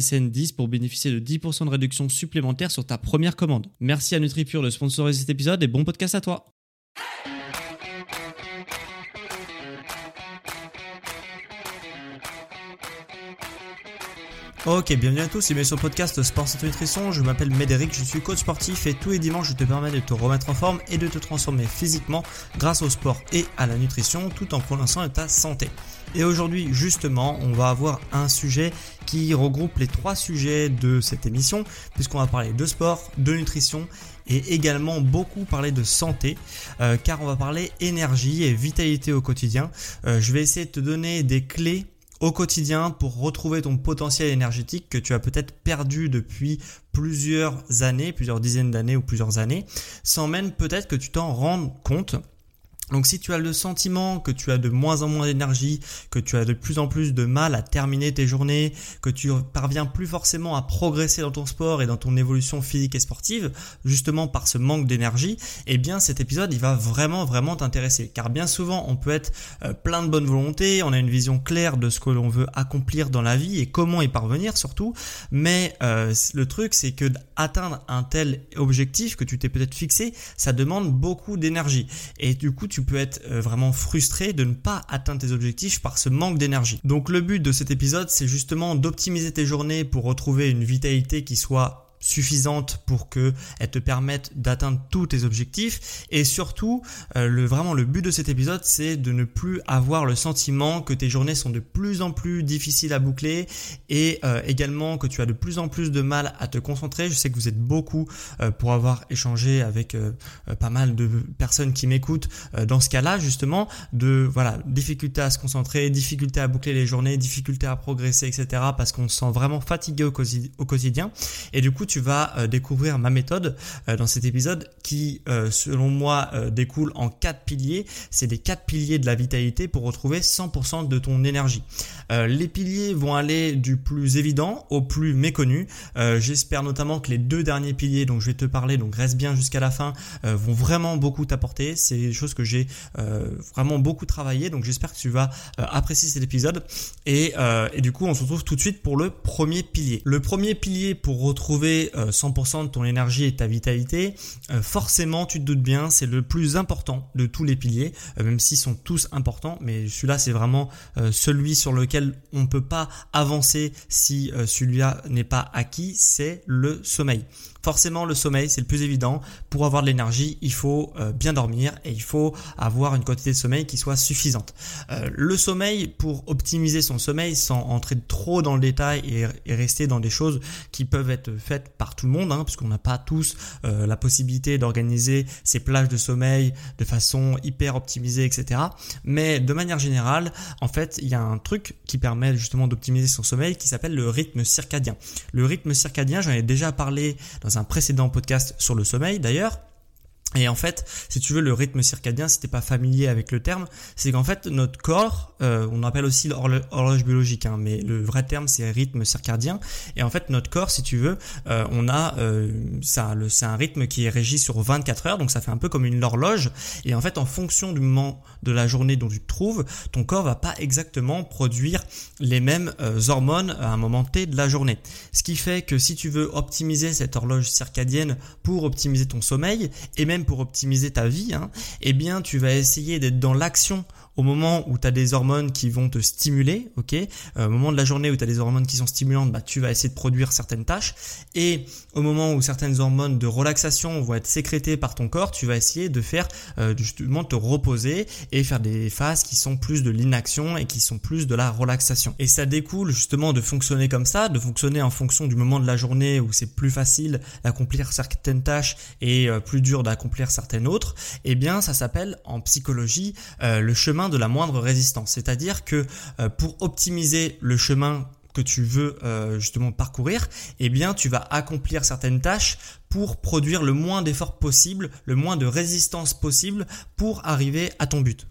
SSN 10 pour bénéficier de 10% de réduction supplémentaire sur ta première commande. Merci à NutriPure de sponsoriser cet épisode et bon podcast à toi. Ok, bienvenue à tous et bienvenue sur le podcast Sport Santé Nutrition. Je m'appelle Médéric, je suis coach sportif et tous les dimanches je te permets de te remettre en forme et de te transformer physiquement grâce au sport et à la nutrition tout en prononçant ta santé. Et aujourd'hui justement on va avoir un sujet regroupe les trois sujets de cette émission puisqu'on va parler de sport, de nutrition et également beaucoup parler de santé euh, car on va parler énergie et vitalité au quotidien. Euh, je vais essayer de te donner des clés au quotidien pour retrouver ton potentiel énergétique que tu as peut-être perdu depuis plusieurs années, plusieurs dizaines d'années ou plusieurs années, sans même peut-être que tu t'en rendes compte. Donc si tu as le sentiment que tu as de moins en moins d'énergie, que tu as de plus en plus de mal à terminer tes journées, que tu parviens plus forcément à progresser dans ton sport et dans ton évolution physique et sportive, justement par ce manque d'énergie, eh bien cet épisode il va vraiment vraiment t'intéresser. Car bien souvent on peut être euh, plein de bonne volonté, on a une vision claire de ce que l'on veut accomplir dans la vie et comment y parvenir surtout, mais euh, le truc c'est que atteindre un tel objectif que tu t'es peut-être fixé, ça demande beaucoup d'énergie. Et du coup tu peux être euh, vraiment frustré de ne pas atteindre tes objectifs par ce manque d'énergie. Donc le but de cet épisode, c'est justement d'optimiser tes journées pour retrouver une vitalité qui soit suffisante pour que elle te permette d'atteindre tous tes objectifs. Et surtout euh, le vraiment le but de cet épisode c'est de ne plus avoir le sentiment que tes journées sont de plus en plus difficiles à boucler et euh, également que tu as de plus en plus de mal à te concentrer. Je sais que vous êtes beaucoup euh, pour avoir échangé avec pas mal de personnes qui m'écoutent dans ce cas-là justement de voilà difficulté à se concentrer difficulté à boucler les journées difficulté à progresser etc parce qu'on se sent vraiment fatigué au, quotidien. Et du coup tu vas euh, découvrir ma méthode euh, dans cet épisode qui, euh, selon moi, découle en quatre piliers. C'est des quatre piliers de la vitalité pour retrouver 100% de ton énergie. les piliers vont aller du plus évident au plus méconnu. J'espère notamment que les deux derniers piliers dont je vais te parler, donc reste bien jusqu'à la fin, vont vraiment beaucoup t'apporter. C'est des choses que j'ai vraiment beaucoup travaillé, donc j'espère que tu vas apprécier cet épisode. Et du coup, on se retrouve tout de suite pour le premier pilier. Le premier pilier pour retrouver 100% euh, de ton énergie et ta vitalité, euh, forcément, tu te doutes bien, c'est le plus important de tous les piliers, euh, même s'ils sont tous importants, mais celui-là, c'est vraiment celui sur lequel on ne peut pas avancer si celui-là n'est pas acquis, c'est le sommeil. Forcément, le sommeil, c'est le plus évident. Pour avoir de l'énergie, il faut bien dormir et il faut avoir une quantité de sommeil qui soit suffisante. le sommeil, pour optimiser son sommeil sans entrer trop dans le détail et, et rester dans des choses qui peuvent être faites par tout le monde, hein, puisqu'on n'a pas tous euh, la possibilité d'organiser ces plages de sommeil de façon hyper optimisée, etc. Mais de manière générale, en fait, il y a un truc qui permet justement d'optimiser son sommeil qui s'appelle le rythme circadien. Le rythme circadien, j'en ai déjà parlé dans un précédent podcast sur le sommeil d'ailleurs. Et en fait, si tu veux, le rythme circadien, si t'es pas familier avec le terme, c'est qu'en fait, notre corps, euh, on appelle aussi l'horloge biologique, hein, mais le vrai terme, c'est rythme circadien. Et en fait, notre corps, si tu veux, euh, on a, euh, c'est un rythme qui est régi sur 24 heures, donc ça fait un peu comme une horloge. Et en fait, en fonction du moment de la journée dont tu te trouves, ton corps va pas exactement produire les mêmes euh, hormones à un moment T de la journée. Ce qui fait que si tu veux optimiser cette horloge circadienne pour optimiser ton sommeil et même pour optimiser ta vie, hein, eh bien tu vas essayer d'être dans l'action au moment où tu as des hormones qui vont te stimuler, ok Au moment de la journée où tu as des hormones qui sont stimulantes, bah, tu vas essayer de produire certaines tâches. Et au moment où certaines hormones de relaxation vont être sécrétées par ton corps, tu vas essayer de faire justement te reposer et faire des phases qui sont plus de l'inaction et qui sont plus de la relaxation. Et ça découle justement de fonctionner comme ça, de fonctionner en fonction du moment de la journée où c'est plus facile d'accomplir certaines tâches et euh, plus dur d'accomplir certaines autres. Eh bien, ça s'appelle en psychologie euh, le chemin de la moindre résistance. C'est-à-dire que euh, pour optimiser le chemin que tu veux justement parcourir, eh bien tu vas accomplir certaines tâches pour produire le moins d'efforts possible, le moins de résistance possible pour arriver à ton but.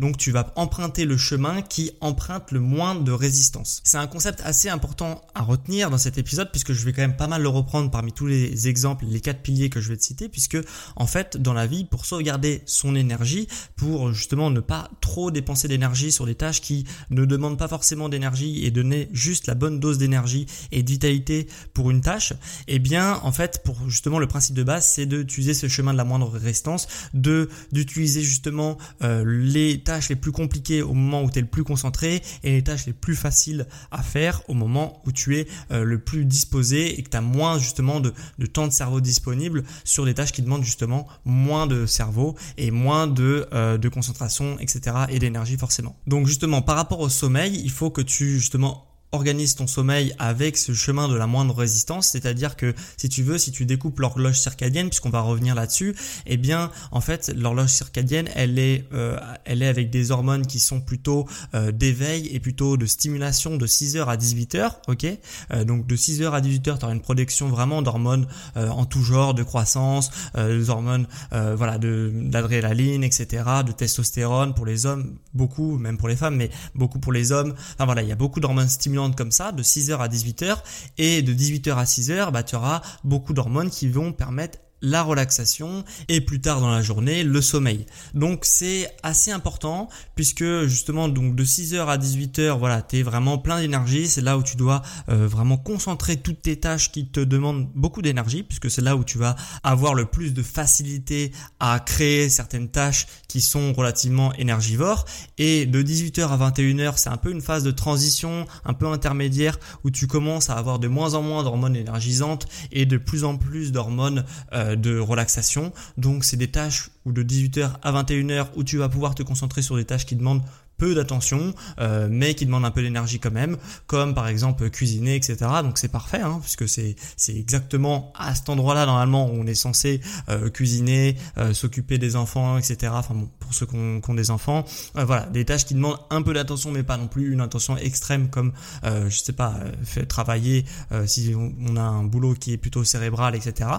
Donc tu vas emprunter le chemin qui emprunte le moins de résistance. C'est un concept assez important à retenir dans cet épisode puisque je vais quand même pas mal le reprendre parmi tous les exemples, les quatre piliers que je vais te citer puisque en fait dans la vie pour sauvegarder son énergie, pour justement ne pas trop dépenser d'énergie sur des tâches qui ne demandent pas forcément d'énergie et donner juste la bonne dose d'énergie et de vitalité pour une tâche, eh bien en fait pour justement le principe de base c'est d'utiliser ce chemin de la moindre résistance, d'utiliser justement euh, les tâches les plus compliquées au moment où tu es le plus concentré et les tâches les plus faciles à faire au moment où tu es euh, le plus disposé et que tu as moins justement de, temps de cerveau disponible sur des tâches qui demandent justement moins de cerveau et moins de, euh, de concentration, etc. et d'énergie forcément. Donc justement par rapport au sommeil, il faut que tu justement organise ton sommeil avec ce chemin de la moindre résistance, c'est-à-dire que si tu veux, si tu découpes l'horloge circadienne, puisqu'on va revenir là-dessus, eh bien en fait l'horloge circadienne, elle est, euh, elle est avec des hormones qui sont plutôt euh, d'éveil et plutôt de stimulation de 6h à 18h, ok? Euh, Donc de 6h à 18h, tu auras une production vraiment d'hormones en tout genre, de croissance, des hormones voilà d'adrénaline, etc., de testostérone pour les hommes, beaucoup, même pour les femmes, mais beaucoup pour les hommes. Enfin voilà, il y a beaucoup d'hormones stimulantes comme ça, de 6h à 18h, et de 18h à 6h, bah, tu auras beaucoup d'hormones qui vont permettre la relaxation et plus tard dans la journée le sommeil. Donc c'est assez important puisque justement donc de 6h à 18h voilà, tu es vraiment plein d'énergie, c'est là où tu dois euh, vraiment concentrer toutes tes tâches qui te demandent beaucoup d'énergie puisque c'est là où tu vas avoir le plus de facilité à créer certaines tâches qui sont relativement énergivores et de 18h à 21h, c'est un peu une phase de transition un peu intermédiaire où tu commences à avoir de moins en moins d'hormones énergisantes et de plus en plus d'hormones euh, de relaxation. Donc c'est des tâches où de 18h à 21h où tu vas pouvoir te concentrer sur des tâches qui demandent peu d'attention, euh, mais qui demandent un peu d'énergie quand même, comme par exemple cuisiner, etc. Donc c'est parfait, hein, puisque c'est c'est exactement à cet endroit-là normalement où on est censé euh, cuisiner, euh, s'occuper des enfants, etc. Enfin bon, pour ceux qui ont, des enfants, voilà, des tâches qui demandent un peu d'attention, mais pas non plus une attention extrême comme je sais pas, fait travailler si on a un boulot qui est plutôt cérébral, etc.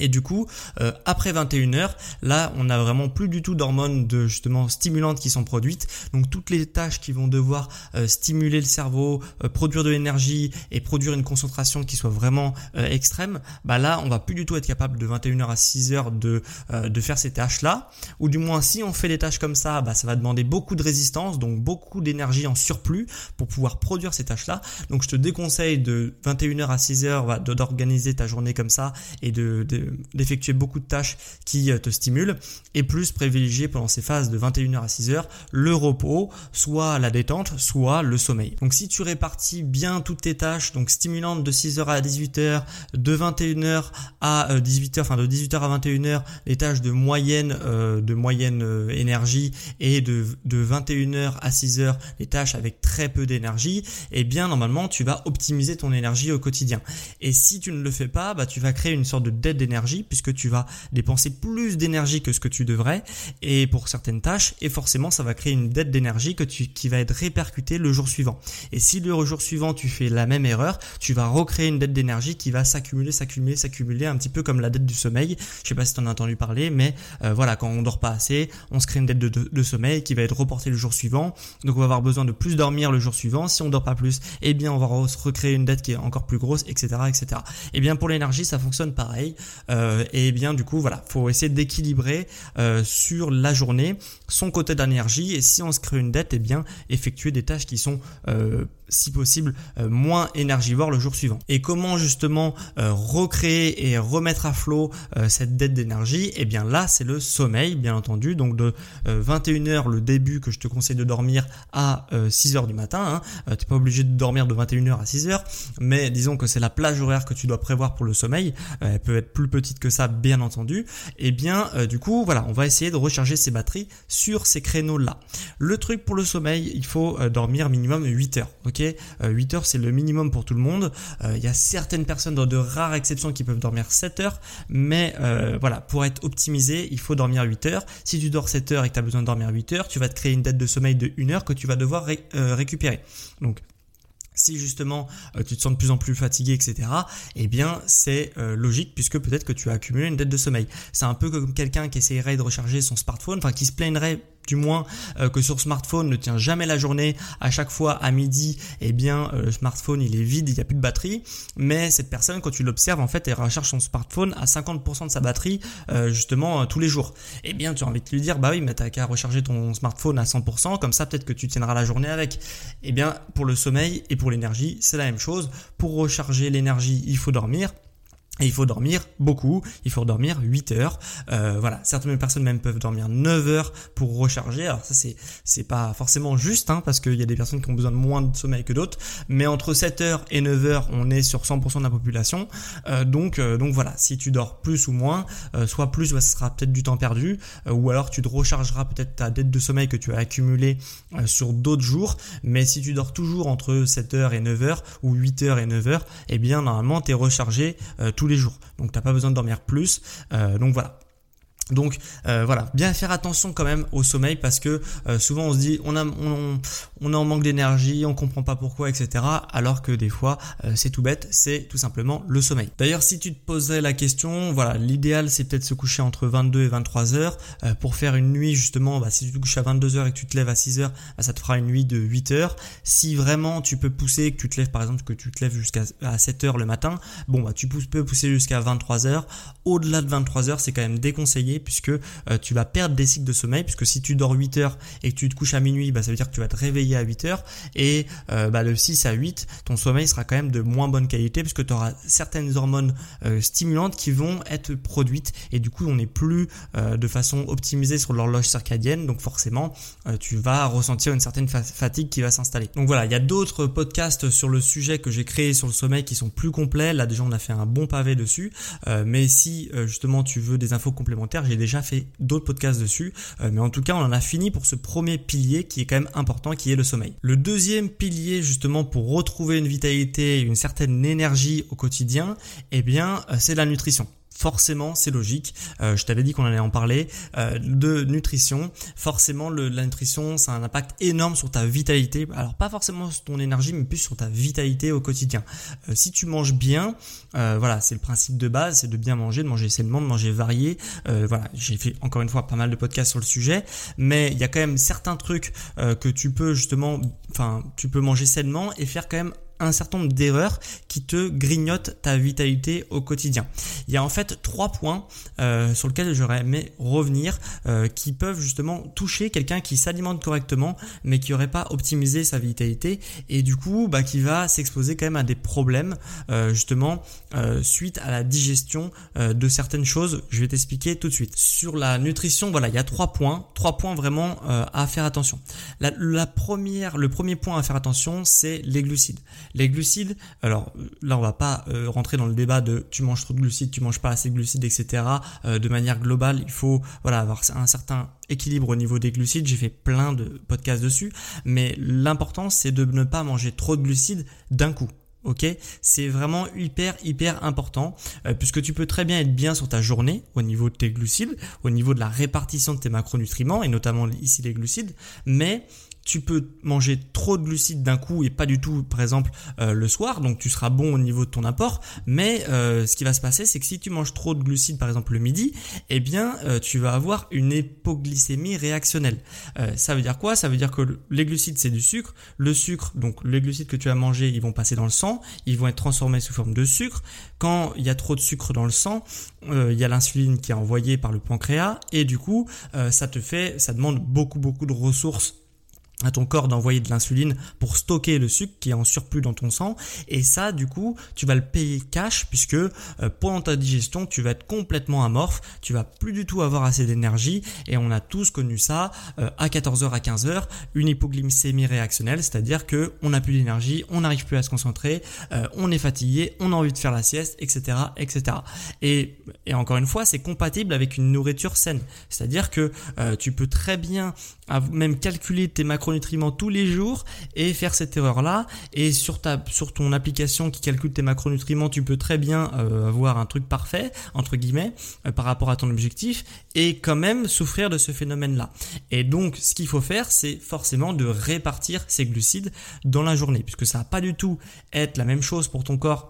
Et du coup, euh, après 21h, là, on n'a vraiment plus du tout d'hormones de justement stimulantes qui sont produites. Donc toutes les tâches qui vont devoir euh, stimuler le cerveau, euh, produire de l'énergie et produire une concentration qui soit vraiment extrême, bah là, on va plus du tout être capable de 21h à 6h de de faire ces tâches-là. Ou du moins, si on fait des tâches comme ça, bah ça va demander beaucoup de résistance, donc beaucoup d'énergie en surplus pour pouvoir produire ces tâches-là. Donc je te déconseille de 21h à 6h d'organiser ta journée comme ça et de d'effectuer beaucoup de tâches qui euh, te stimulent et plus privilégier pendant ces phases de 21h à 6h le repos, soit la détente, soit le sommeil. Donc si tu répartis bien toutes tes tâches, donc stimulantes de 6h à 18h, de 21h à 18h, euh, enfin de 18h à 21h, les tâches de moyenne, euh, de moyenne énergie et de, de 21h à 6h, les tâches avec très peu d'énergie, et eh bien normalement tu vas optimiser ton énergie au quotidien. Et si tu ne le fais pas, bah, tu vas créer une sorte de dette d'énergie puisque tu vas dépenser plus d'énergie que ce que tu devrais et pour certaines tâches et forcément ça va créer une dette d'énergie que tu, qui va être répercutée le jour suivant. Et si le jour suivant tu fais la même erreur, tu vas recréer une dette d'énergie qui va s'accumuler, s'accumuler, s'accumuler un petit peu comme la dette du sommeil. Je sais pas si tu en as entendu parler, mais euh, voilà, quand on dort pas assez, on se crée une dette de, sommeil qui va être reportée le jour suivant. Donc on va avoir besoin de plus dormir le jour suivant. Si on dort pas plus, eh bien on va recréer une dette qui est encore plus grosse, etc., etc. Et eh bien pour l'énergie, ça fonctionne pareil. Et bien du coup voilà, faut essayer d'équilibrer sur la journée son côté d'énergie et si on se crée une dette, et bien effectuer des tâches qui sont si possible moins énergivores le jour suivant. Et comment justement recréer et remettre à flot cette dette d'énergie? Et bien là, c'est le sommeil, bien entendu. Donc de 21h le début que je te conseille de dormir à 6h du matin. Hein. T'es pas obligé de dormir de 21h à 6h, mais disons que c'est la plage horaire que tu dois prévoir pour le sommeil. elle peut être plus petite que ça, bien entendu. Et bien du coup, voilà, on va essayer de recharger ses batteries sur ces créneaux-là. Le truc pour le sommeil, il faut dormir minimum 8 heures. Ok, 8 heures c'est le minimum pour tout le monde. Il y a certaines personnes dans de rares exceptions qui peuvent dormir 7 heures, mais voilà, pour être optimisé, il faut dormir 8 heures. Si tu dors 7 heures et que tu as besoin de dormir 8 heures, tu vas te créer une dette de sommeil de 1 heure que tu vas devoir récupérer. Donc si justement tu te sens de plus en plus fatigué, etc., eh bien c'est logique puisque peut-être que tu as accumulé une dette de sommeil. C'est un peu comme quelqu'un qui essayerait de recharger son smartphone, enfin qui se plaindrait du moins euh, que sur smartphone ne tient jamais la journée. À chaque fois à midi, eh bien euh, le smartphone il est vide, il n'y a plus de batterie. Mais cette personne, quand tu l'observes, en fait, elle recharge son smartphone à 50% de sa batterie euh, justement tous les jours. Eh bien, tu as envie de lui dire, bah oui, mais t'as qu'à recharger ton smartphone à 100%, comme ça peut-être que tu tiendras la journée avec. Eh bien, pour le sommeil et pour l'énergie, c'est la même chose. Pour recharger l'énergie, il faut dormir. Et il faut dormir beaucoup, il faut dormir 8 heures. Euh, voilà, certaines personnes même peuvent dormir 9 heures pour recharger. Alors ça c'est c'est pas forcément juste hein, parce qu'il y a des personnes qui ont besoin de moins de sommeil que d'autres, mais entre 7 heures et 9 heures, on est sur 100% de la population. Euh, donc euh, donc voilà, si tu dors plus ou moins, soit plus, bah, ce sera peut-être du temps perdu, ou alors tu te rechargeras peut-être ta dette de sommeil que tu as accumulée sur d'autres jours. Mais si tu dors toujours entre 7 heures et 9 heures ou 8 heures et 9 heures, eh bien normalement tu es rechargé tout les jours. Donc t'as pas besoin de dormir plus. Euh, donc voilà. Donc euh, voilà, bien faire attention quand même au sommeil parce que euh, souvent on se dit on a en manque d'énergie, on comprend pas pourquoi, etc. Alors que des fois euh, c'est tout bête, c'est tout simplement le sommeil. D'ailleurs si tu te posais la question, voilà, l'idéal c'est peut-être se coucher entre 22 et 23 heures pour faire une nuit justement. Bah, si tu te couches à 22 heures et que tu te lèves à 6 heures, bah, ça te fera une nuit de 8 heures. Si vraiment tu peux pousser, que tu te lèves par exemple, que tu te lèves jusqu'à 7 heures le matin, bon bah tu peux pousser jusqu'à 23 heures. Au-delà de 23 heures, c'est quand même déconseillé puisque euh, tu vas perdre des cycles de sommeil puisque si tu dors 8 heures et que tu te couches à minuit, bah, ça veut dire que tu vas te réveiller à 8 heures et euh, bah, de 6 à 8, ton sommeil sera quand même de moins bonne qualité puisque tu auras certaines hormones euh, stimulantes qui vont être produites et du coup on n'est plus de façon optimisée sur l'horloge circadienne donc forcément tu vas ressentir une certaine fatigue qui va s'installer. Donc voilà, il y a d'autres podcasts sur le sujet que j'ai créé sur le sommeil qui sont plus complets. Là déjà on a fait un bon pavé dessus, mais si justement tu veux des infos complémentaires, j'ai déjà fait d'autres podcasts dessus, euh, mais en tout cas on en a fini pour ce premier pilier qui est quand même important, qui est le sommeil. Le deuxième pilier justement pour retrouver une vitalité, une certaine énergie au quotidien, eh bien euh, c'est la nutrition forcément c'est logique. Euh, je t'avais dit qu'on allait en parler euh, de nutrition. Forcément, le, la nutrition, ça a un impact énorme sur ta vitalité. Alors pas forcément sur ton énergie, mais plus sur ta vitalité au quotidien. Euh, si tu manges bien, voilà, c'est le principe de base, c'est de bien manger, de manger sainement, de manger varié. voilà, j'ai fait encore une fois pas mal de podcasts sur le sujet, mais il y a quand même certains trucs que tu peux justement, enfin, tu peux manger sainement et faire quand même un certain nombre d'erreurs qui te grignotent ta vitalité au quotidien. Il y a en fait trois points euh, sur lesquels j'aurais aimé revenir euh, qui peuvent justement toucher quelqu'un qui s'alimente correctement mais qui n'aurait pas optimisé sa vitalité et du coup bah, qui va s'exposer quand même à des problèmes euh, justement suite à la digestion de certaines choses. Je vais t'expliquer tout de suite. Sur la nutrition, voilà, il y a trois points, trois points vraiment à faire attention. La, la première, le premier point à faire attention, c'est les glucides. Les glucides, alors là on va pas euh, rentrer dans le débat de tu manges trop de glucides, tu manges pas assez de glucides, etc. Euh, de manière globale, il faut voilà avoir un certain équilibre au niveau des glucides. J'ai fait plein de podcasts dessus, mais l'important c'est de ne pas manger trop de glucides d'un coup. Ok, c'est vraiment hyper hyper important euh, puisque tu peux très bien être bien sur ta journée au niveau de tes glucides, au niveau de la répartition de tes macronutriments et notamment ici les glucides, mais tu peux manger trop de glucides d'un coup et pas du tout, par exemple, euh, le soir, donc tu seras bon au niveau de ton apport. Mais euh, ce qui va se passer, c'est que si tu manges trop de glucides, par exemple le midi, eh bien, euh, tu vas avoir une hypoglycémie réactionnelle. ça veut dire quoi? Ça veut dire que les glucides, c'est du sucre. Le sucre, donc les glucides que tu as mangés, ils vont passer dans le sang, ils vont être transformés sous forme de sucre. Quand il y a trop de sucre dans le sang, il y a l'insuline qui est envoyée par le pancréas et du coup, ça te fait, ça demande beaucoup beaucoup de ressources à ton corps d'envoyer de l'insuline pour stocker le sucre qui est en surplus dans ton sang. Et ça du coup tu vas le payer cash puisque euh, pendant ta digestion tu vas être complètement amorphe. Tu vas plus du tout avoir assez d'énergie. Et on a tous connu ça euh, à 14h à 15h une hypoglycémie réactionnelle. C'est-à-dire que on n'a plus d'énergie on n'arrive plus à se concentrer euh, on est fatigué on a envie de faire la sieste etc etc et, et encore une fois c'est compatible avec une nourriture saine. C'est-à-dire que tu peux très bien même calculer tes macros macronutriments tous les jours et faire cette erreur là et sur ta sur ton application qui calcule tes macronutriments tu peux très bien euh, avoir un truc parfait entre guillemets euh, par rapport à ton objectif et quand même souffrir de ce phénomène là et donc ce qu'il faut faire c'est forcément de répartir ces glucides dans la journée puisque ça va pas du tout être la même chose pour ton corps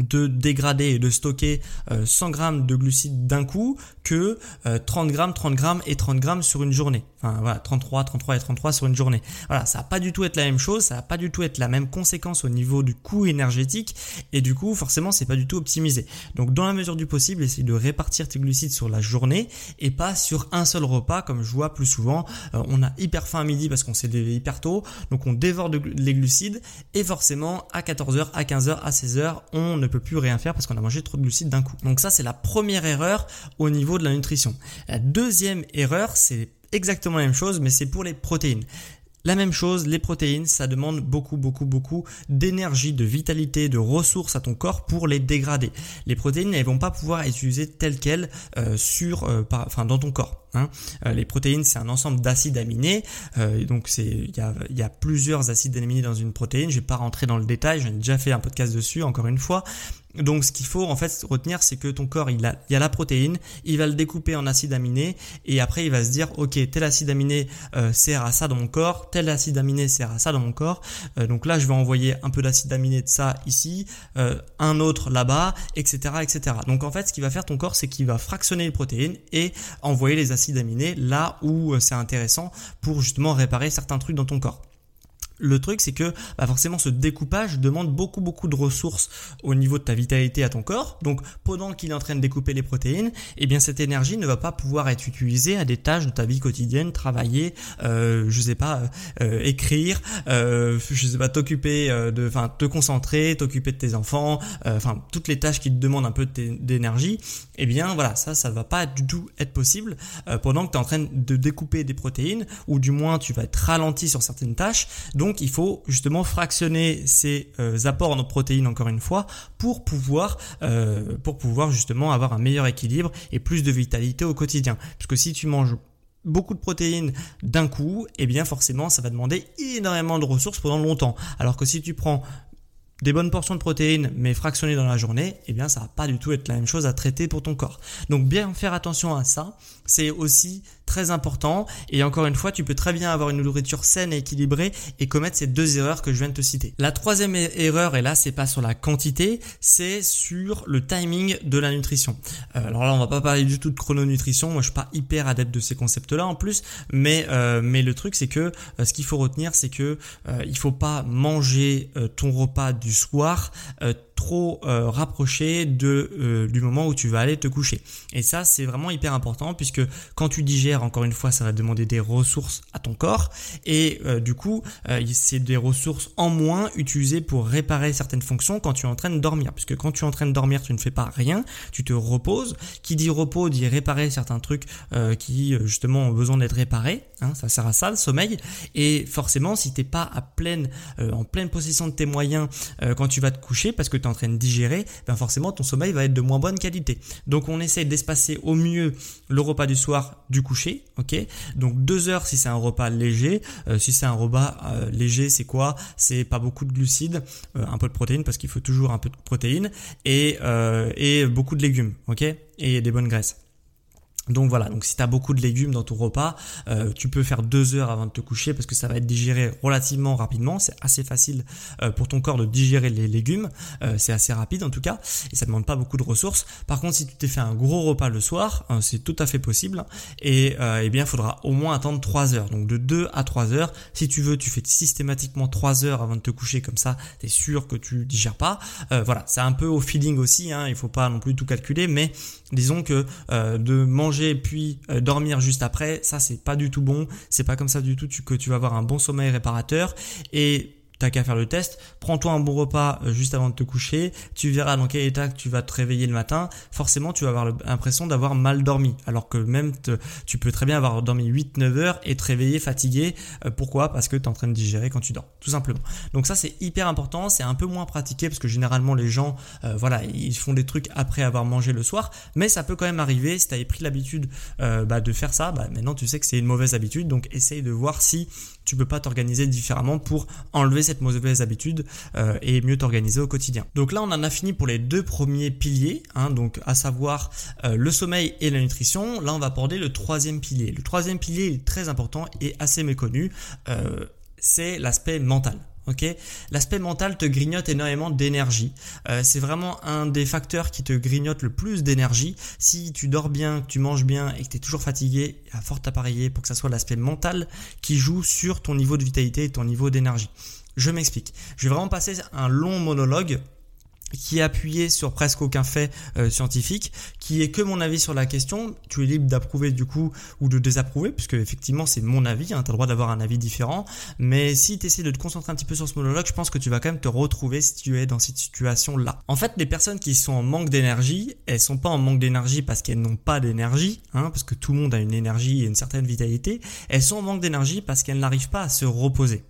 de dégrader et de stocker 100 euh, grammes de glucides d'un coup que 30 grammes, 30 grammes et 30 grammes sur une journée. Enfin voilà, 33, 33 et 33 sur une journée. Voilà, ça va pas du tout être la même chose, ça va pas du tout être la même conséquence au niveau du coût énergétique et du coup forcément c'est pas du tout optimisé. Donc dans la mesure du possible, essaye de répartir tes glucides sur la journée et pas sur un seul repas comme je vois plus souvent. Euh, on a hyper faim à midi parce qu'on s'est levé hyper tôt, donc on dévore les glucides et forcément à 14h, à 15h, à 16h, on ne peut plus rien faire parce qu'on a mangé trop de glucides d'un coup. Donc ça c'est la première erreur au niveau de la nutrition. La deuxième erreur, c'est exactement la même chose, mais c'est pour les protéines. La même chose, les protéines, ça demande beaucoup, beaucoup, beaucoup d'énergie, de vitalité, de ressources à ton corps pour les dégrader. Les protéines, elles vont pas pouvoir être utilisées telles quelles euh, sur, euh, enfin, dans ton corps. Hein. Euh, les protéines, c'est un ensemble d'acides aminés. donc, c'est, il y a, y a, plusieurs acides aminés dans une protéine. Je vais pas rentrer dans le détail. J'en ai déjà fait un podcast dessus, encore une fois. Donc ce qu'il faut en fait retenir c'est que ton corps il a, il y a la protéine, il va le découper en acides aminés et après il va se dire ok tel acide aminé euh, sert à ça dans mon corps, tel acide aminé sert à ça dans mon corps. Euh, donc là je vais envoyer un peu d'acide aminé de ça ici, euh, un autre là-bas, etc. etc. Donc en fait ce qu'il va faire ton corps c'est qu'il va fractionner les protéines et envoyer les acides aminés là où c'est intéressant pour justement réparer certains trucs dans ton corps. Le truc, c'est que bah forcément, ce découpage demande beaucoup, beaucoup de ressources au niveau de ta vitalité à ton corps. Donc, pendant qu'il est en train de découper les protéines, eh bien, cette énergie ne va pas pouvoir être utilisée à des tâches de ta vie quotidienne, travailler, euh, je sais pas, euh, écrire, euh, je sais pas, t'occuper euh, de, enfin, te concentrer, t'occuper de tes enfants, euh, enfin, toutes les tâches qui te demandent un peu d'énergie. Eh bien, voilà, ça, ça va pas du tout être possible pendant que tu es en train de découper des protéines, ou du moins, tu vas être ralenti sur certaines tâches. Donc il faut justement fractionner ces euh, apports en protéines encore une fois pour pouvoir euh, pour pouvoir justement avoir un meilleur équilibre et plus de vitalité au quotidien. Parce que si tu manges beaucoup de protéines d'un coup, eh bien forcément ça va demander énormément de ressources pendant longtemps. Alors que si tu prends des bonnes portions de protéines mais fractionnées dans la journée, eh bien ça va pas du tout être la même chose à traiter pour ton corps. Donc bien faire attention à ça, c'est aussi très important et encore une fois, tu peux très bien avoir une nourriture saine et équilibrée et commettre ces deux erreurs que je viens de te citer. La troisième erreur et là, c'est pas sur la quantité, c'est sur le timing de la nutrition. Euh, alors là, on va pas parler du tout de chrononutrition, moi je suis pas hyper adepte de ces concepts-là en plus, mais euh, mais le truc c'est que euh, ce qu'il faut retenir, c'est que il faut pas manger ton repas du soir trop euh, rapproché de euh, du moment où tu vas aller te coucher. Et ça, c'est vraiment hyper important puisque quand tu digères, encore une fois, ça va demander des ressources à ton corps et euh, du coup, c'est des ressources en moins utilisées pour réparer certaines fonctions quand tu es en train de dormir. Puisque quand tu es en train de dormir, tu ne fais pas rien, tu te reposes. Qui dit repos dit réparer certains trucs qui justement ont besoin d'être réparés. Hein, ça sert à ça le sommeil. Et forcément, si t'es pas à pleine, en pleine possession de tes moyens quand tu vas te coucher, parce que en train de digérer, ben forcément ton sommeil va être de moins bonne qualité. Donc on essaie d'espacer au mieux le repas du soir du coucher, ok? Donc deux heures si c'est un repas léger, euh, si c'est un repas euh, léger c'est quoi? C'est pas beaucoup de glucides, euh, un peu de protéines parce qu'il faut toujours un peu de protéines et, et beaucoup de légumes, ok? Et des bonnes graisses. Donc voilà, donc si tu as beaucoup de légumes dans ton repas, euh, tu peux faire deux heures avant de te coucher parce que ça va être digéré relativement rapidement. C'est assez facile euh, pour ton corps de digérer les légumes. Euh, c'est assez rapide en tout cas et ça demande pas beaucoup de ressources. Par contre, si tu t'es fait un gros repas le soir, c'est tout à fait possible et eh bien il faudra au moins attendre trois heures. Donc de 2 à 3 heures. Si tu veux, tu fais systématiquement trois heures avant de te coucher comme ça, tu sûr que tu digères pas. voilà, c'est un peu au feeling aussi. Hein, il faut pas non plus tout calculer, mais disons que de manger puis euh, dormir juste après, ça c'est pas du tout bon. C'est pas comme ça du tout que tu vas avoir un bon sommeil réparateur. Et t'as qu'à faire le test. Prends-toi un bon repas euh, juste avant de te coucher. Tu verras dans quel état tu vas te réveiller le matin. Forcément, tu vas avoir l'impression d'avoir mal dormi. Alors que même tu peux très bien avoir dormi 8-9 heures et te réveiller fatigué. Euh, pourquoi? Parce que tu es en train de digérer quand tu dors. Tout simplement. Donc ça, c'est hyper important. C'est un peu moins pratiqué parce que généralement, les gens, euh, voilà, ils font des trucs après avoir mangé le soir. Mais ça peut quand même arriver. Si tu avais pris l'habitude bah, de faire ça, bah, maintenant tu sais que c'est une mauvaise habitude. Donc essaye de voir si tu peux pas t'organiser différemment pour enlever cette mauvaise habitude euh, et mieux t'organiser au quotidien. Donc là, on en a fini pour les deux premiers piliers, hein, donc à savoir euh, le sommeil et la nutrition. Là, on va aborder le troisième pilier. Le troisième pilier est très important et assez méconnu. Euh, c'est l'aspect mental. Ok, l'aspect mental te grignote énormément d'énergie. Euh, c'est vraiment un des facteurs qui te grignote le plus d'énergie. Si tu dors bien, que tu manges bien et que tu es toujours fatigué, a fort à parier pour que ça soit l'aspect mental qui joue sur ton niveau de vitalité et ton niveau d'énergie. Je m'explique. Je vais vraiment passer un long monologue qui est appuyé sur presque aucun fait euh, scientifique, qui est que mon avis sur la question. Tu es libre d'approuver du coup ou de désapprouver, puisque effectivement c'est mon avis, hein, tu as le droit d'avoir un avis différent. Mais si tu essaies de te concentrer un petit peu sur ce monologue, je pense que tu vas quand même te retrouver si tu es dans cette situation-là. En fait, les personnes qui sont en manque d'énergie, elles sont pas en manque d'énergie parce qu'elles n'ont pas d'énergie, hein, parce que tout le monde a une énergie et une certaine vitalité. Elles sont en manque d'énergie parce qu'elles n'arrivent pas à se reposer.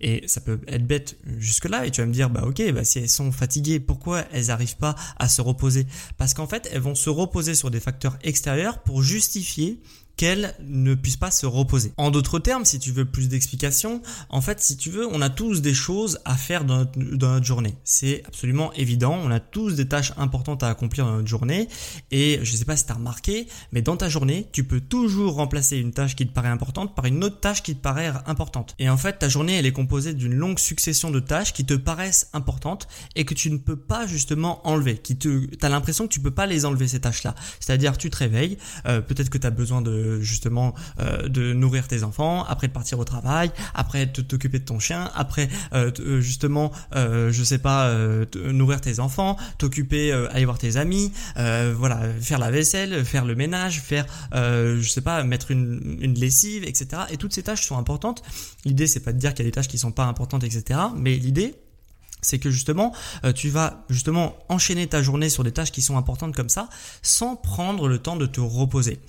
Et ça peut être bête jusque-là, et tu vas me dire, bah ok, bah si elles sont fatiguées, pourquoi elles n'arrivent pas à se reposer? Parce qu'en fait, elles vont se reposer sur des facteurs extérieurs pour justifier qu'elle ne puisse pas se reposer. En d'autres termes, si tu veux plus d'explications, en fait, si tu veux, on a tous des choses à faire dans notre, journée. C'est absolument évident. On a tous des tâches importantes à accomplir dans notre journée. Et je ne sais pas si tu as remarqué, mais dans ta journée, tu peux toujours remplacer une tâche qui te paraît importante par une autre tâche qui te paraît importante. Et en fait, ta journée, elle est composée d'une longue succession de tâches qui te paraissent importantes et que tu ne peux pas justement enlever. Qui te, as l'impression que tu peux pas les enlever ces tâches-là. C'est-à-dire, tu te réveilles, euh, peut-être que tu as besoin de justement euh, de nourrir tes enfants, après de partir au travail, après de t'occuper de ton chien, après euh, euh, justement je sais pas nourrir tes enfants, t'occuper aller voir tes amis, voilà faire la vaisselle, faire le ménage, faire je sais pas mettre une, une lessive, etc. Et toutes ces tâches sont importantes. L'idée c'est pas de dire qu'il y a des tâches qui sont pas importantes, etc. Mais l'idée c'est que justement, euh, tu vas justement enchaîner ta journée sur des tâches qui sont importantes comme ça, sans prendre le temps de te reposer.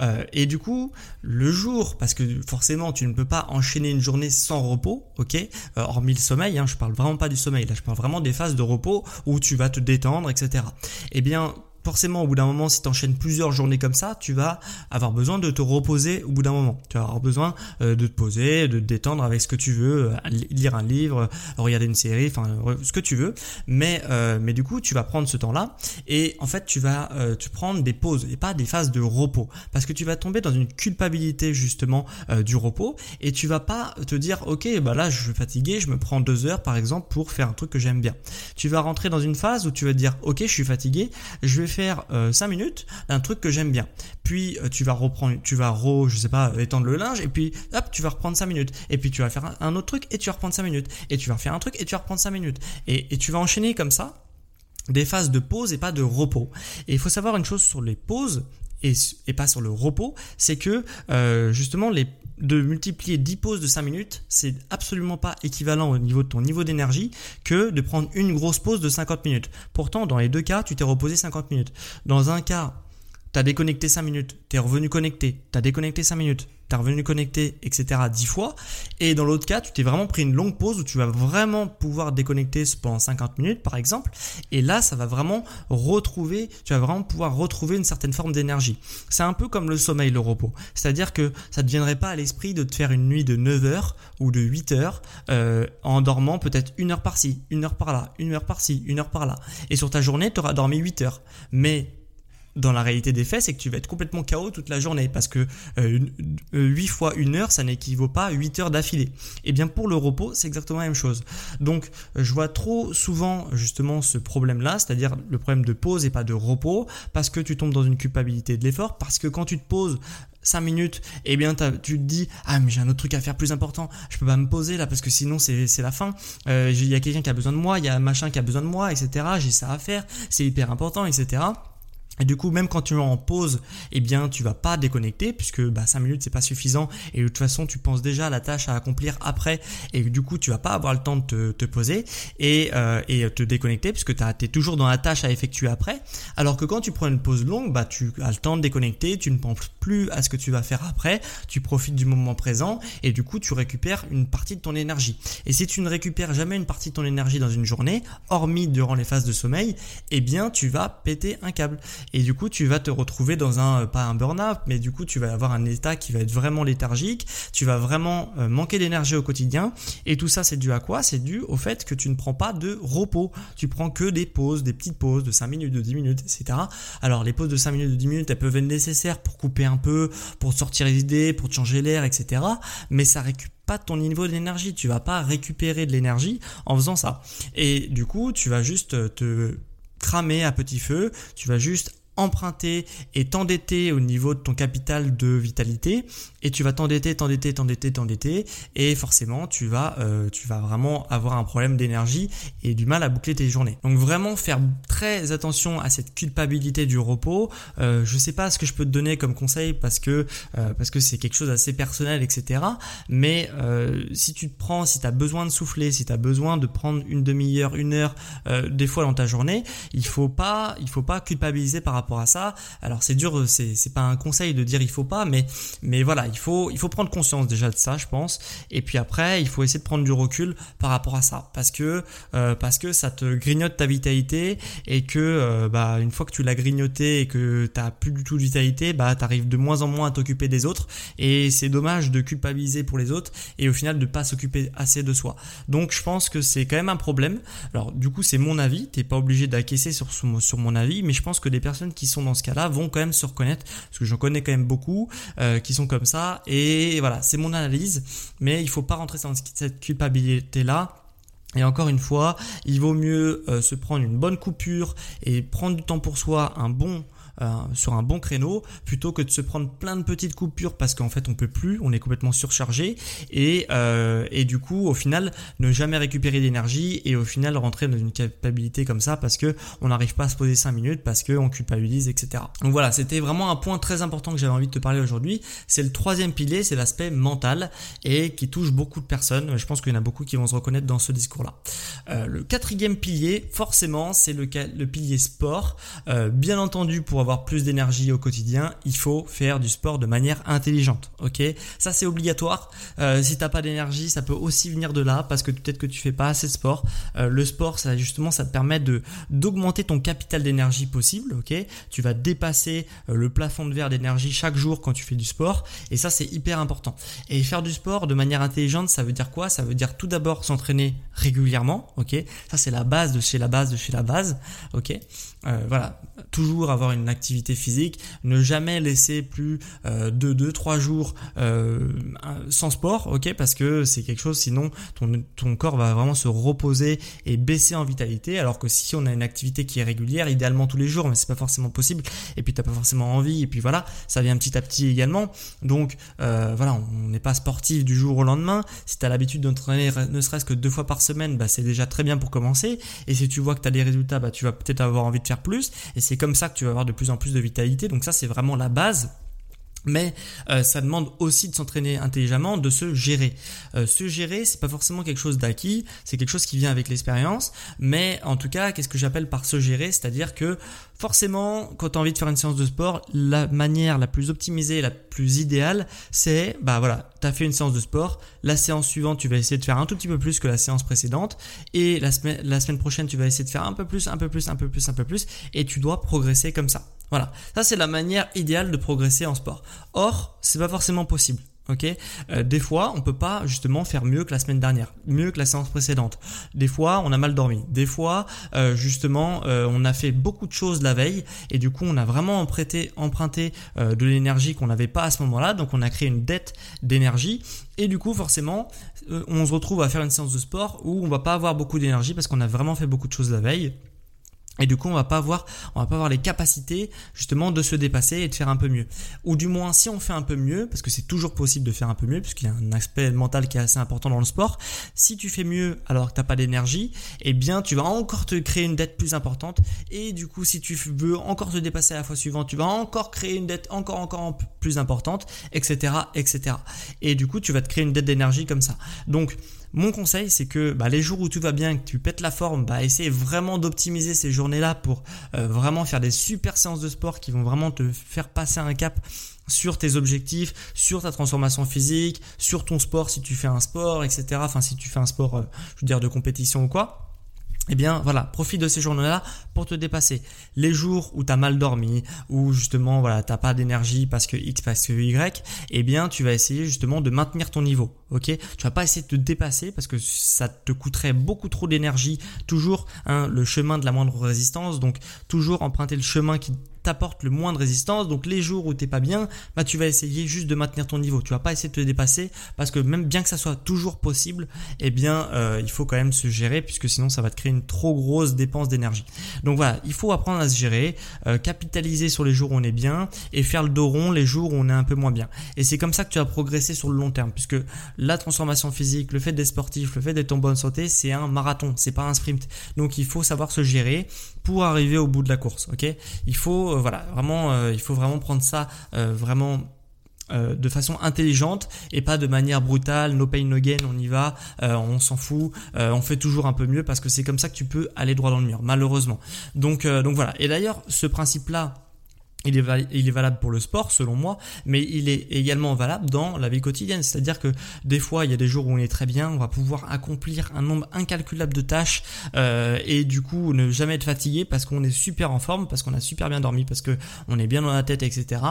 Euh, et du coup, le jour, parce que forcément, tu ne peux pas enchaîner une journée sans repos, ok, euh, hormis le sommeil, hein, je parle vraiment pas du sommeil, là, je parle vraiment des phases de repos où tu vas te détendre, etc. Eh bien, forcément, au bout d'un moment, si tu enchaînes plusieurs journées comme ça, tu vas avoir besoin de te reposer au bout d'un moment. Tu vas avoir besoin euh, de te poser, de te détendre avec ce que tu veux, euh, lire un livre, regarder une série, enfin ce que tu veux. Mais euh, mais du coup, tu vas prendre ce temps-là et en fait, tu vas tu prendre des pauses et pas des phases de repos parce que tu vas tomber dans une culpabilité justement du repos et tu vas pas te dire ok bah là je suis fatigué, je me prends deux heures par exemple pour faire un truc que j'aime bien. Tu vas rentrer dans une phase où tu vas te dire ok je suis fatigué, je vais faire 5 euh, minutes d'un truc que j'aime bien. Puis euh, tu vas reprendre, tu vas re, je sais pas, étendre le linge et puis hop, tu vas reprendre 5 minutes. Et puis tu vas faire un, autre truc et tu vas reprendre 5 minutes. Et tu vas faire un truc et tu vas reprendre 5 minutes. Et, et tu vas enchaîner comme ça des phases de pause et pas de repos. Et il faut savoir une chose sur les pauses et, pas sur le repos, c'est que euh, justement les de multiplier 10 pauses de 5 minutes, c'est absolument pas équivalent au niveau de ton niveau d'énergie que de prendre une grosse pause de 50 minutes. Pourtant, dans les deux cas, tu t'es reposé 50 minutes. Dans un cas, T'as déconnecté 5 minutes, t'es revenu connecté, t'as déconnecté 5 minutes, t'es revenu connecté, etc. 10 fois. Et dans l'autre cas, tu t'es vraiment pris une longue pause où tu vas vraiment pouvoir déconnecter pendant 50 minutes, par exemple. Et là, ça va vraiment retrouver, tu vas vraiment pouvoir retrouver une certaine forme d'énergie. C'est un peu comme le sommeil, le repos. C'est-à-dire que ça ne viendrait pas à l'esprit de te faire une nuit de 9 heures ou de 8 heures euh, en dormant peut-être une heure par-ci, une heure par-là, une heure par-ci, une heure par-là. Et sur ta journée, tu auras dormi 8 heures. Mais dans la réalité des faits, c'est que tu vas être complètement KO toute la journée parce que euh, 8 fois 1 heure, ça n'équivaut pas à 8 heures d'affilée. Et eh bien pour le repos, c'est exactement la même chose. Donc je vois trop souvent justement ce problème-là, c'est-à-dire le problème de pause et pas de repos, parce que tu tombes dans une culpabilité de l'effort, parce que quand tu te poses 5 minutes, et eh bien tu te dis ah mais j'ai un autre truc à faire plus important, je peux pas me poser là parce que sinon c'est la fin. Euh, il y a quelqu'un qui a besoin de moi, il y a un machin qui a besoin de moi, etc. J'ai ça à faire, c'est hyper important, etc. Et du coup, même quand tu es en pause, eh bien, tu vas pas déconnecter puisque bah, 5 minutes c'est pas suffisant et de toute façon, tu penses déjà à la tâche à accomplir après et du coup, tu vas pas avoir le temps de te, te poser et, euh, et te déconnecter puisque tu es toujours dans la tâche à effectuer après. Alors que quand tu prends une pause longue, bah, tu as le temps de déconnecter, tu ne penses plus à ce que tu vas faire après, tu profites du moment présent et du coup, tu récupères une partie de ton énergie. Et si tu ne récupères jamais une partie de ton énergie dans une journée, hormis durant les phases de sommeil, eh bien, tu vas péter un câble. Et du coup, tu vas te retrouver dans un, euh, pas un burn-out, mais du coup, tu vas avoir un état qui va être vraiment léthargique, tu vas vraiment euh, manquer d'énergie au quotidien. Et tout ça, c'est dû à quoi? C'est dû au fait que tu ne prends pas de repos. Tu prends que des pauses, des petites pauses de 5 minutes, de 10 minutes, etc. Alors, les pauses de 5 minutes, de 10 minutes, elles peuvent être nécessaires pour couper un peu, pour sortir les idées, pour changer l'air, etc. Mais ça récupère pas ton niveau d'énergie, tu vas pas récupérer de l'énergie en faisant ça. Et du coup, tu vas juste te cramer à petit feu, tu vas juste emprunter et t'endetter au niveau de ton capital de vitalité et tu vas t'endetter, t'endetter, t'endetter, t'endetter et forcément tu vas euh, tu vas vraiment avoir un problème d'énergie et du mal à boucler tes journées. Donc vraiment faire très attention à cette culpabilité du repos. Euh, je sais pas ce que je peux te donner comme conseil parce que euh, parce que c'est quelque chose d'assez personnel etc. Mais euh, si tu te prends, si tu as besoin de souffler, si tu as besoin de prendre une demi-heure, une heure des fois dans ta journée, il faut pas il faut pas culpabiliser par rapport à ça. Alors c'est dur, c'est pas un conseil de dire il faut pas, mais mais voilà il faut, il faut prendre conscience déjà de ça, je pense. Et puis après, il faut essayer de prendre du recul par rapport à ça, parce que euh, parce que ça te grignote ta vitalité et que euh, bah une fois que tu l'as grignoté et que t'as plus du tout de vitalité, bah t'arrives de moins en moins à t'occuper des autres. Et c'est dommage de culpabiliser pour les autres et au final de pas s'occuper assez de soi. Donc je pense que c'est quand même un problème. Alors du coup c'est mon avis, t'es pas obligé d'acquiescer sur sur mon avis, mais je pense que les personnes qui sont dans ce cas-là vont quand même se reconnaître, parce que j'en connais quand même beaucoup euh, qui sont comme ça et voilà, c'est mon analyse, mais il faut pas rentrer dans cette culpabilité là. Et encore une fois, il vaut mieux euh, se prendre une bonne coupure et prendre du temps pour soi, un bon euh, sur un bon créneau plutôt que de se prendre plein de petites coupures parce qu'en fait on peut plus, on est complètement surchargé et, euh, et du coup au final ne jamais récupérer d'énergie et au final rentrer dans une capacité comme ça parce que on n'arrive pas à se poser 5 minutes parce qu'on culpabilise etc. Donc voilà c'était vraiment un point très important que j'avais envie de te parler aujourd'hui. C'est le troisième pilier, c'est l'aspect mental et qui touche beaucoup de personnes. Je pense qu'il y en a beaucoup qui vont se reconnaître dans ce discours là. Euh, le quatrième pilier forcément c'est le, le pilier sport. Bien entendu pour avoir plus d'énergie au quotidien, il faut faire du sport de manière intelligente. Ok, ça c'est obligatoire. Euh, si t'as pas d'énergie, ça peut aussi venir de là parce que peut-être que tu fais pas assez de sport. Euh, le sport, ça justement, ça te permet de d'augmenter ton capital d'énergie possible. Ok, tu vas dépasser euh, le plafond de verre d'énergie chaque jour quand tu fais du sport et ça c'est hyper important. Et faire du sport de manière intelligente, ça veut dire quoi? Ça veut dire tout d'abord s'entraîner régulièrement. Ok, ça c'est la base de chez la base de chez la base. Ok, euh, voilà, toujours avoir une activité physique, ne jamais laisser plus euh, de 2-3 jours euh, sans sport, ok, parce que c'est quelque chose, sinon ton, corps va vraiment se reposer et baisser en vitalité, alors que si on a une activité qui est régulière, idéalement tous les jours, mais c'est pas forcément possible, et puis t'as pas forcément envie, et puis voilà, ça vient petit à petit également, donc euh, voilà, on n'est pas sportif du jour au lendemain, si tu as l'habitude d'entraîner ne serait-ce que deux fois par semaine, bah, c'est déjà très bien pour commencer, et si tu vois que tu as des résultats, bah, tu vas peut-être avoir envie de faire plus, et c'est comme ça que tu vas avoir de plus en plus de vitalité. Donc ça, c'est vraiment la base. Mais euh, ça demande aussi de s'entraîner intelligemment, de se gérer. Euh, se gérer, c'est pas forcément quelque chose d'acquis, c'est quelque chose qui vient avec l'expérience. Mais en tout cas, qu'est-ce que j'appelle par se gérer? C'est-à-dire que forcément, quand tu as envie de faire une séance de sport, la manière la plus optimisée, la plus idéale, c'est bah voilà, tu as fait une séance de sport, la séance suivante, tu vas essayer de faire un tout petit peu plus que la séance précédente, et la semaine, la semaine prochaine, tu vas essayer de faire un peu plus, un peu plus, un peu plus, un peu plus, et tu dois progresser comme ça. Voilà, ça c'est la manière idéale de progresser en sport. Or, c'est pas forcément possible. ok? Euh, Des fois, on peut pas justement faire mieux que la semaine dernière, mieux que la séance précédente. Des fois, on a mal dormi. Des fois, euh, justement, euh, on a fait beaucoup de choses la veille et du coup, on a vraiment emprunté, emprunté de l'énergie qu'on n'avait pas à ce moment-là. Donc, on a créé une dette d'énergie et du coup, forcément, on se retrouve à faire une séance de sport où on va pas avoir beaucoup d'énergie parce qu'on a vraiment fait beaucoup de choses la veille. Et du coup, on va pas avoir, on va pas avoir les capacités justement de se dépasser et de faire un peu mieux. Ou du moins, si on fait un peu mieux, parce que c'est toujours possible de faire un peu mieux, puisqu'il y a un aspect mental qui est assez important dans le sport. Si tu fais mieux alors que t'as pas d'énergie, eh bien, tu vas encore te créer une dette plus importante. Et du coup, si tu veux encore te dépasser à la fois suivante, tu vas encore créer une dette encore encore plus importante, etc., etc. Et du coup, tu vas te créer une dette d'énergie comme ça. Donc mon conseil, c'est que bah, les jours où tout va bien, que tu pètes la forme, bah, essaye vraiment d'optimiser ces journées-là pour euh, vraiment faire des super séances de sport qui vont vraiment te faire passer un cap sur tes objectifs, sur ta transformation physique, sur ton sport si tu fais un sport, etc. Enfin, si tu fais un sport, euh, je veux dire, de compétition ou quoi eh bien voilà, profite de ces journées-là pour te dépasser. Les jours où tu as mal dormi, où justement voilà, t'as pas d'énergie parce que X parce que Y, eh bien tu vas essayer justement de maintenir ton niveau. OK? Tu vas pas essayer de te dépasser parce que ça te coûterait beaucoup trop d'énergie, toujours hein, le chemin de la moindre résistance, donc toujours emprunter le chemin qui t'apporte le moins de résistance. Donc les jours où t'es pas bien, bah tu vas essayer juste de maintenir ton niveau. Tu vas pas essayer de te dépasser parce que même bien que ça soit toujours possible, eh bien euh, il faut quand même se gérer puisque sinon ça va te créer une trop grosse dépense d'énergie. Donc voilà, il faut apprendre à se gérer, euh, capitaliser sur les jours où on est bien et faire le dos rond les jours où on est un peu moins bien. Et c'est comme ça que tu vas progresser sur le long terme puisque la transformation physique, le fait d'être sportif, le fait d'être en bonne santé, c'est un marathon, c'est pas un sprint. Donc il faut savoir se gérer pour arriver au bout de la course. Ok? Il faut euh, voilà vraiment euh, il faut vraiment prendre ça euh, de façon intelligente et pas de manière brutale, no pain no gain, on y va, on s'en fout, on fait toujours un peu mieux parce que c'est comme ça que tu peux aller droit dans le mur, malheureusement. Donc donc voilà. Et d'ailleurs, ce principe-là il est, valable pour le sport selon moi, mais il est également valable dans la vie quotidienne. C'est-à-dire que des fois, il y a des jours où on est très bien, on va pouvoir accomplir un nombre incalculable de tâches euh, et du coup ne jamais être fatigué parce qu'on est super en forme, parce qu'on a super bien dormi, parce que on est bien dans la tête, etc.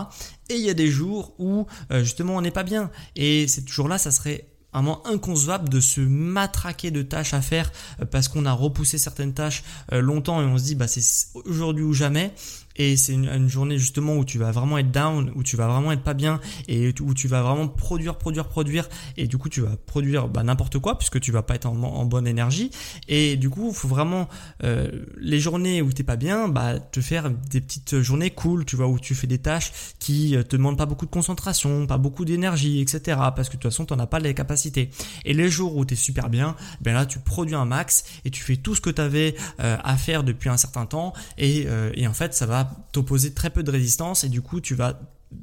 Et il y a des jours où euh, justement on n'est pas bien. Et ces jours-là, ça serait vraiment inconcevable de se matraquer de tâches à faire euh, parce qu'on a repoussé certaines tâches longtemps et on se dit bah c'est aujourd'hui ou jamais et c'est une, journée justement où tu vas vraiment être down, où tu vas vraiment être pas bien et où tu vas vraiment produire, produire, produire et du coup tu vas produire bah, n'importe quoi puisque tu vas pas être en, bonne énergie et du coup il faut vraiment euh, les journées où t'es pas bien, bah te faire des petites journées cool, tu vois où tu fais des tâches qui euh, te demandent pas beaucoup de concentration, pas beaucoup d'énergie, etc. Parce que de toute façon t'en as pas les capacités. Et les jours où t'es super bien, ben là tu produis un max et tu fais tout ce que tu avais euh, à faire depuis un certain temps et, et en fait ça va t'opposer très peu de résistance et du coup tu vas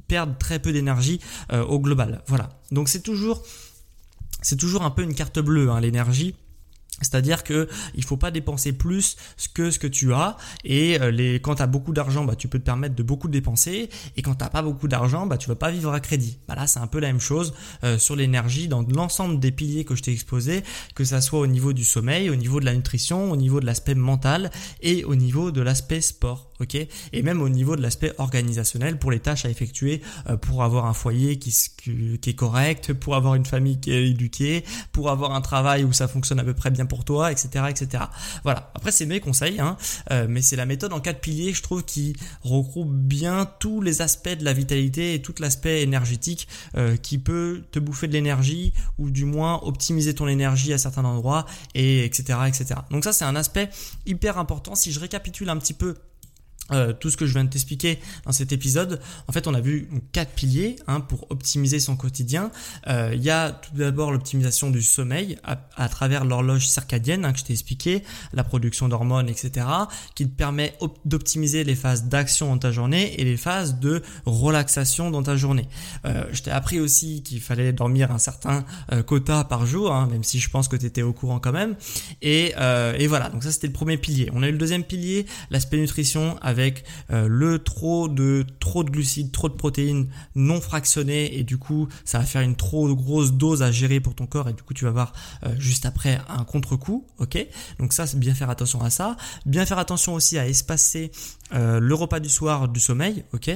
perdre très peu d'énergie euh, au global. Voilà. Donc c'est toujours c'est toujours un peu une carte bleue hein, l'énergie. C'est-à-dire que il faut pas dépenser plus que ce que tu as et euh, les quand tu as beaucoup d'argent bah tu peux te permettre de beaucoup dépenser et quand tu pas beaucoup d'argent bah tu vas pas vivre à crédit. Bah là c'est un peu la même chose euh, sur l'énergie dans l'ensemble des piliers que je t'ai exposé que ça soit au niveau du sommeil, au niveau de la nutrition, au niveau de l'aspect mental et au niveau de l'aspect sport ok Et même au niveau de l'aspect organisationnel pour les tâches à effectuer, euh, pour avoir un foyer qui, qui est correct, pour avoir une famille qui est éduquée, pour avoir un travail où ça fonctionne à peu près bien pour toi, etc., etc. Voilà. Après c'est mes conseils, hein, euh, mais c'est la méthode en quatre piliers, je trouve, qui regroupe bien tous les aspects de la vitalité et tout l'aspect énergétique euh, qui peut te bouffer de l'énergie ou du moins optimiser ton énergie à certains endroits et etc., etc. Donc ça c'est un aspect hyper important. Si je récapitule un petit peu euh, tout ce que je viens de t'expliquer dans cet épisode, en fait, on a vu quatre piliers hein, pour optimiser son quotidien. Euh, il y a tout d'abord l'optimisation du sommeil à, travers l'horloge circadienne hein, que je t'ai expliqué, la production d'hormones, etc., qui te permet d'optimiser les phases d'action dans ta journée et les phases de relaxation dans ta journée. Euh, je t'ai appris aussi qu'il fallait dormir un certain quota par jour, hein, même si je pense que tu étais au courant quand même. Et, et voilà, donc ça c'était le premier pilier. On a eu le deuxième pilier, l'aspect nutrition avec avec euh, le trop de trop de glucides, trop de protéines non fractionnées. Et du coup ça va faire une trop grosse dose à gérer pour ton corps. Et du coup tu vas avoir euh, juste après un contre-coup, ok? Donc ça c'est bien faire attention à ça, bien faire attention aussi à espacer euh, le repas du soir du sommeil, ok?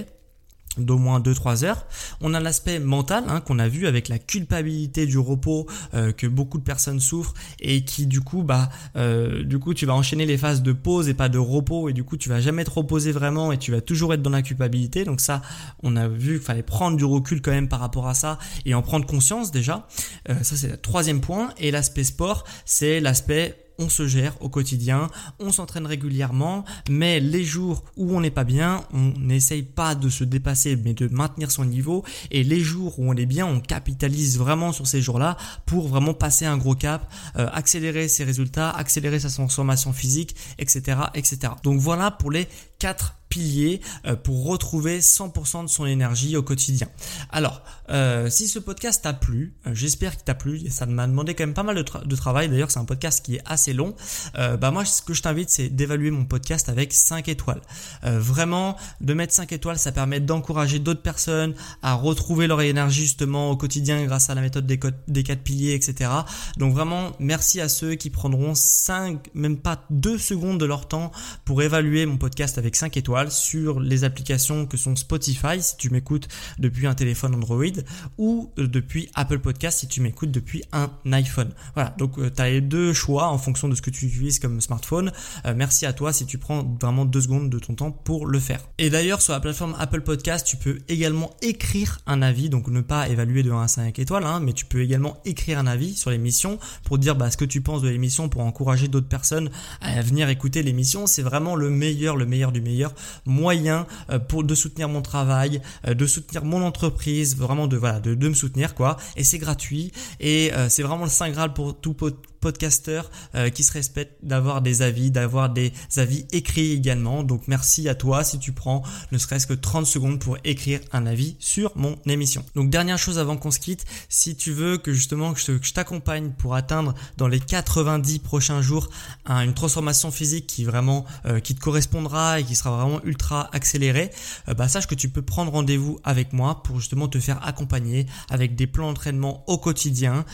D'au moins 2-3 heures. On a l'aspect mental hein, qu'on a vu avec la culpabilité du repos euh, que beaucoup de personnes souffrent et qui du coup bah euh, du coup tu vas enchaîner les phases de pause et pas de repos et du coup tu vas jamais te reposer vraiment et tu vas toujours être dans la culpabilité. Donc ça on a vu qu'il fallait prendre du recul quand même par rapport à ça et en prendre conscience déjà. Euh, ça c'est le troisième point et l'aspect sport c'est l'aspect on se gère au quotidien, on s'entraîne régulièrement, mais les jours où on n'est pas bien, on n'essaye pas de se dépasser, mais de maintenir son niveau. Et les jours où on est bien, on capitalise vraiment sur ces jours-là pour vraiment passer un gros cap, euh, accélérer ses résultats, accélérer sa transformation physique, etc., etc. Donc voilà pour les quatre piliers euh, pour retrouver 100% de son énergie au quotidien. Alors, euh, si ce podcast t'a plu, euh, j'espère qu'il t'a plu, ça m'a demandé quand même pas mal de, travail, d'ailleurs c'est un podcast qui est assez long, bah moi ce que je t'invite c'est d'évaluer mon podcast avec 5 étoiles. vraiment, de mettre 5 étoiles, ça permet d'encourager d'autres personnes à retrouver leur énergie justement au quotidien grâce à la méthode des 4 piliers, etc. Donc vraiment, merci à ceux qui prendront 5, même pas 2 secondes de leur temps pour évaluer mon podcast avec 5 étoiles sur les applications que sont Spotify si tu m'écoutes depuis un téléphone Android ou euh, depuis Apple Podcast si tu m'écoutes depuis un iPhone. Voilà, donc euh, tu as les deux choix en fonction de ce que tu utilises comme smartphone. Euh, merci à toi si tu prends vraiment deux secondes de ton temps pour le faire. Et d'ailleurs sur la plateforme Apple Podcast, tu peux également écrire un avis, donc ne pas évaluer de 1 à 5 étoiles, hein, mais tu peux également écrire un avis sur l'émission pour dire bah, ce que tu penses de l'émission pour encourager d'autres personnes à venir écouter l'émission. C'est vraiment le meilleur, le meilleur du meilleur moyen euh, pour de soutenir mon travail, euh, de soutenir mon entreprise, vraiment de voilà de, de me soutenir quoi. Et c'est gratuit et euh, c'est vraiment le saint graal pour tout podcasteur euh, qui se respecte d'avoir des avis, d'avoir des avis écrits également. Donc merci à toi si tu prends ne serait-ce que 30 secondes pour écrire un avis sur mon émission. Donc dernière chose avant qu'on se quitte, si tu veux que justement que je t'accompagne pour atteindre dans les 90 prochains jours une transformation physique qui vraiment euh, qui te correspondra et qui sera vraiment ultra accélérée, euh, bah sache que tu peux prendre rendez-vous avec moi pour justement te faire accompagner avec des plans d'entraînement au quotidien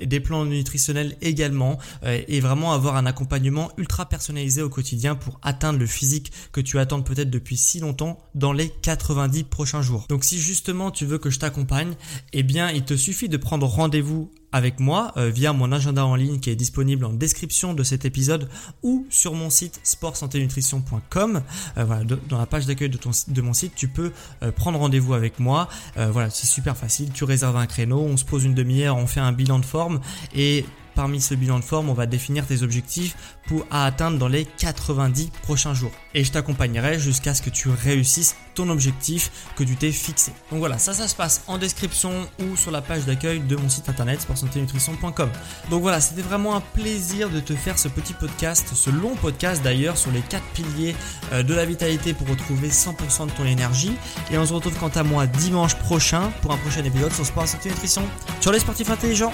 et des plans nutritionnels également euh, et vraiment avoir un accompagnement ultra personnalisé au quotidien pour atteindre le physique que tu attends peut-être depuis si longtemps dans les 90 prochains jours. Donc si justement tu veux que je t'accompagne, eh bien il te suffit de prendre rendez-vous avec moi euh, via mon agenda en ligne qui est disponible en description de cet épisode ou sur mon site sportsanténutrition.com. Euh, voilà, dans la page d'accueil de, de mon site, tu peux prendre rendez-vous avec moi. voilà, c'est super facile. Tu réserves un créneau, on se pose une demi-heure, on fait un bilan de forme et parmi ce bilan de forme, on va définir tes objectifs pour à atteindre dans les 90 prochains jours. Et je t'accompagnerai jusqu'à ce que tu réussisses ton objectif que tu t'es fixé. Donc voilà, ça ça se passe en description ou sur la page d'accueil de mon site internet sportsanténutrition.com. Donc voilà, c'était vraiment un plaisir de te faire ce petit podcast, ce long podcast d'ailleurs sur les 4 piliers euh, de la vitalité pour retrouver 100% de ton énergie. Et on se retrouve quant à moi dimanche prochain pour un prochain épisode sur Sport Santé Nutrition. Sur les sportifs intelligents